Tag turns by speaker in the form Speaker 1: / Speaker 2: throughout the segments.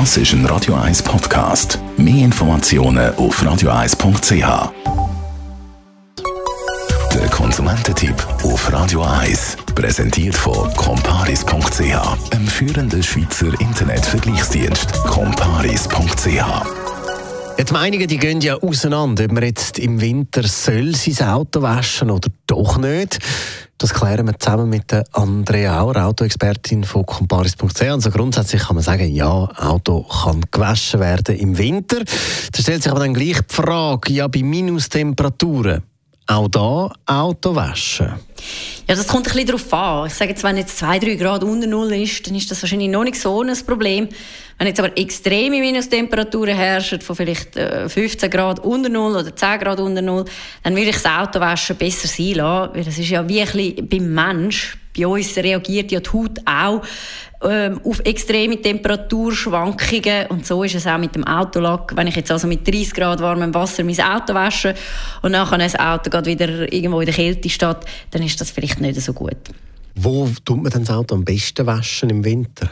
Speaker 1: Das ist ein Radio 1 Podcast. Mehr Informationen auf radio1.ch. Der Konsumententipp auf Radio 1 präsentiert von comparis.ch, einem führenden Schweizer Internetvergleichsdienst. comparis.ch
Speaker 2: Jetzt Meinungen, die gehen ja auseinander, ob man jetzt im Winter soll sein Auto waschen oder doch nicht. Das klären wir zusammen mit der Andrea Auer, Autoexpertin von comparis.ch. Also grundsätzlich kann man sagen, ja, Auto kann gewaschen werden im Winter. Da stellt sich aber dann gleich die Frage, ja, bei Minustemperaturen, auch da Auto waschen?
Speaker 3: Ja, das kommt ein bisschen darauf an. Ich sage jetzt, wenn jetzt 2, 3 Grad unter Null ist, dann ist das wahrscheinlich noch nicht so ein Problem. Wenn jetzt aber extreme Minustemperaturen herrschen, von vielleicht 15 äh, Grad unter Null oder 10 Grad unter Null, dann würde ich das Autowaschen besser sein lassen, weil das ist ja wie ein bisschen beim Mensch. Bei uns reagiert ja die Haut auch ähm, auf extreme Temperaturschwankungen und so ist es auch mit dem Autolack. Wenn ich jetzt also mit 30 Grad warmem Wasser mein Auto wasche und nachher das Auto geht wieder irgendwo in der Kälte steht, dann ist das vielleicht nicht so gut.
Speaker 2: Wo tut man das Auto am besten waschen im Winter?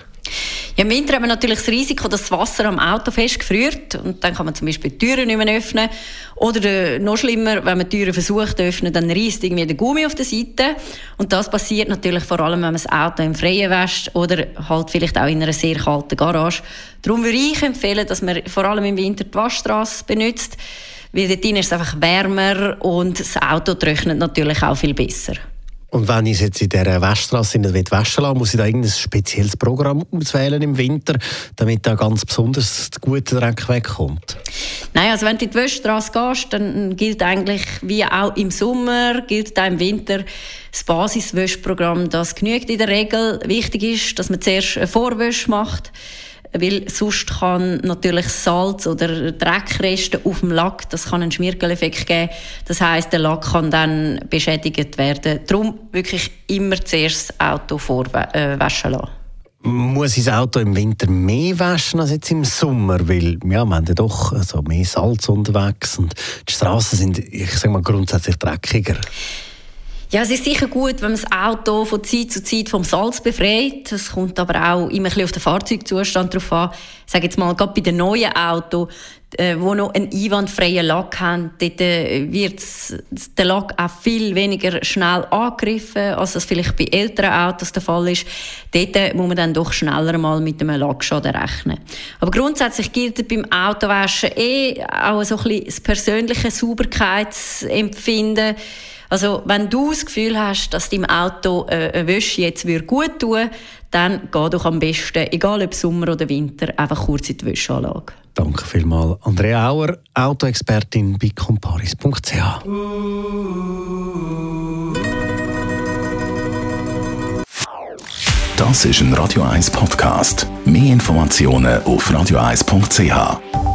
Speaker 3: Ja, Im Winter haben wir natürlich das Risiko, dass das Wasser am Auto festgefriert und dann kann man zum Beispiel die Türen nicht mehr öffnen. Oder äh, noch schlimmer, wenn man die Türen versucht zu öffnen, dann reißt irgendwie der Gummi auf der Seite. Und das passiert natürlich vor allem, wenn man das Auto im Freien wäscht oder halt vielleicht auch in einer sehr kalten Garage. Darum würde ich empfehlen, dass man vor allem im Winter die Waschstraße benutzt, weil dort ist es einfach wärmer und das Auto trocknet natürlich auch viel besser.
Speaker 2: Und wenn ich jetzt in dieser Waschstraße nicht waschen lassen muss ich da irgendein spezielles Programm auswählen im Winter, damit da ganz besonders der gute Dreck wegkommt?
Speaker 3: Nein, also wenn du in die Waschstraße gehst, dann gilt eigentlich, wie auch im Sommer, gilt auch im Winter das Basiswäschprogramm. Das genügt in der Regel. Wichtig ist, dass man zuerst eine Vorwäsche macht weil sonst kann natürlich Salz oder Dreckreste auf dem Lack, das kann einen Schmirgeleffekt geben. Das heißt, der Lack kann dann beschädigt werden. Darum wirklich immer zuerst das Auto vorwaschen lassen.
Speaker 2: Muss ich das Auto im Winter mehr waschen als jetzt im Sommer? Weil ja, wir haben ja doch also mehr Salz unterwegs und die Straßen sind, ich sage mal, grundsätzlich dreckiger.
Speaker 3: Ja, es ist sicher gut, wenn man das Auto von Zeit zu Zeit vom Salz befreit. Es kommt aber auch immer ein bisschen auf den Fahrzeugzustand drauf an. Ich sage jetzt mal, gerade bei den neuen Autos, äh, wo noch einen einwandfreien Lack haben, dort äh, wird der Lack auch viel weniger schnell angegriffen, als das vielleicht bei älteren Autos der Fall ist. Dort äh, muss man dann doch schneller mal mit einem Lackschaden rechnen. Aber grundsätzlich gilt beim Autowaschen eh auch so ein bisschen das persönliche Sauberkeitsempfinden. Also, wenn du das Gefühl hast, dass deinem Auto äh, eine Wäsche jetzt gut tun würde, dann geh doch am besten, egal ob Sommer oder Winter, einfach kurz in die Wäscheanlage.
Speaker 2: Danke vielmals. Andrea Auer, Autoexpertin bei comparis.ch.
Speaker 1: Das ist ein Radio 1 Podcast. Mehr Informationen auf radio1.ch.